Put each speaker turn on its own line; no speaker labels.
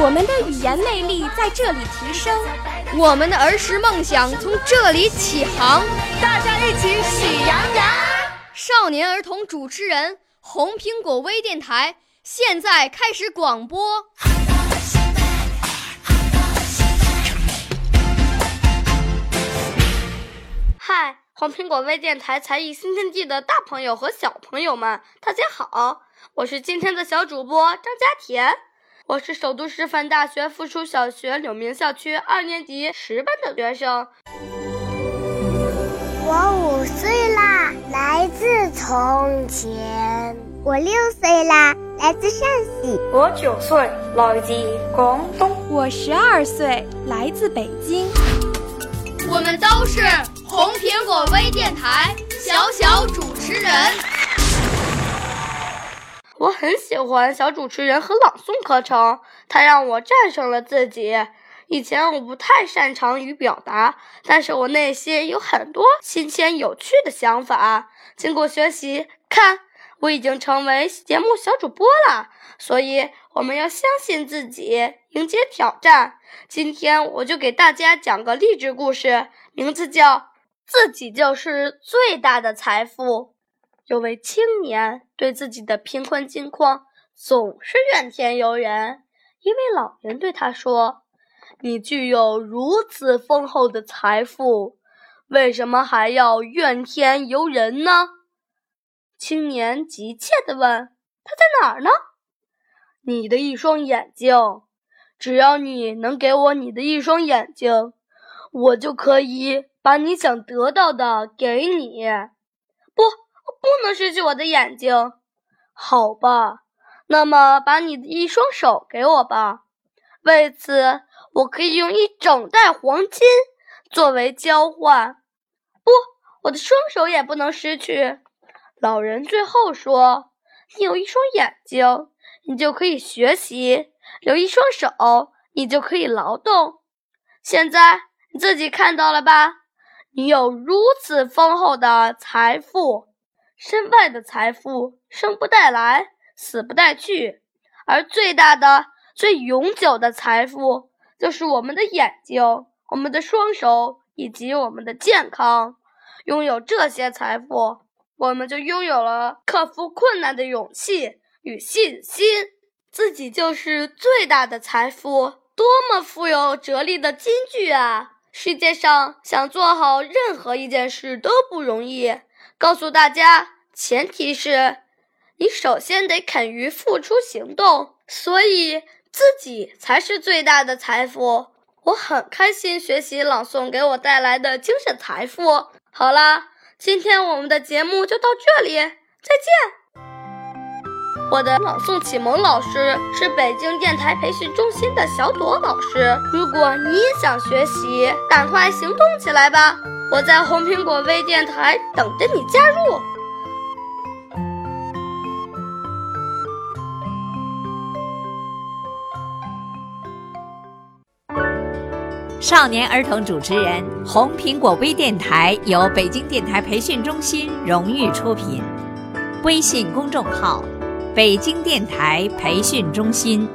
我们的语言魅力在这里提升，
我们的儿时梦想从这里起航。
大家一起喜羊羊。
少年儿童主持人，红苹果微电台现在开始广播。
嗨，红苹果微电台才艺新天地的大朋友和小朋友们，大家好！我是今天的小主播张佳田。我是首都师范大学附属小学柳明校区二年级十班的学生。
我五岁啦，来自从前；我六岁啦，来自陕西；
我九岁，来自广东；
我十二岁，来自北京。
我们都是红苹果微电台小小主持人。
我很喜欢小主持人和朗诵课程，它让我战胜了自己。以前我不太擅长于表达，但是我内心有很多新鲜有趣的想法。经过学习，看我已经成为节目小主播了。所以我们要相信自己，迎接挑战。今天我就给大家讲个励志故事，名字叫《自己就是最大的财富》。有位青年对自己的贫困境况总是怨天尤人。一位老人对他说：“你具有如此丰厚的财富，为什么还要怨天尤人呢？”青年急切地问：“他在哪儿呢？”“你的一双眼睛，只要你能给我你的一双眼睛，我就可以把你想得到的给你。”不。能失去我的眼睛，好吧？那么把你的一双手给我吧，为此我可以用一整袋黄金作为交换。不，我的双手也不能失去。老人最后说：“你有一双眼睛，你就可以学习；有一双手，你就可以劳动。现在你自己看到了吧？你有如此丰厚的财富。”身外的财富生不带来，死不带去，而最大的、最永久的财富就是我们的眼睛、我们的双手以及我们的健康。拥有这些财富，我们就拥有了克服困难的勇气与信心。自己就是最大的财富，多么富有哲理的金句啊！世界上想做好任何一件事都不容易。告诉大家，前提是你首先得肯于付出行动，所以自己才是最大的财富。我很开心学习朗诵给我带来的精神财富。好啦，今天我们的节目就到这里，再见。我的朗诵启蒙老师是北京电台培训中心的小朵老师。如果你也想学习，赶快行动起来吧！我在红苹果微电台等着你加入。
少年儿童主持人，红苹果微电台由北京电台培训中心荣誉出品，微信公众号：北京电台培训中心。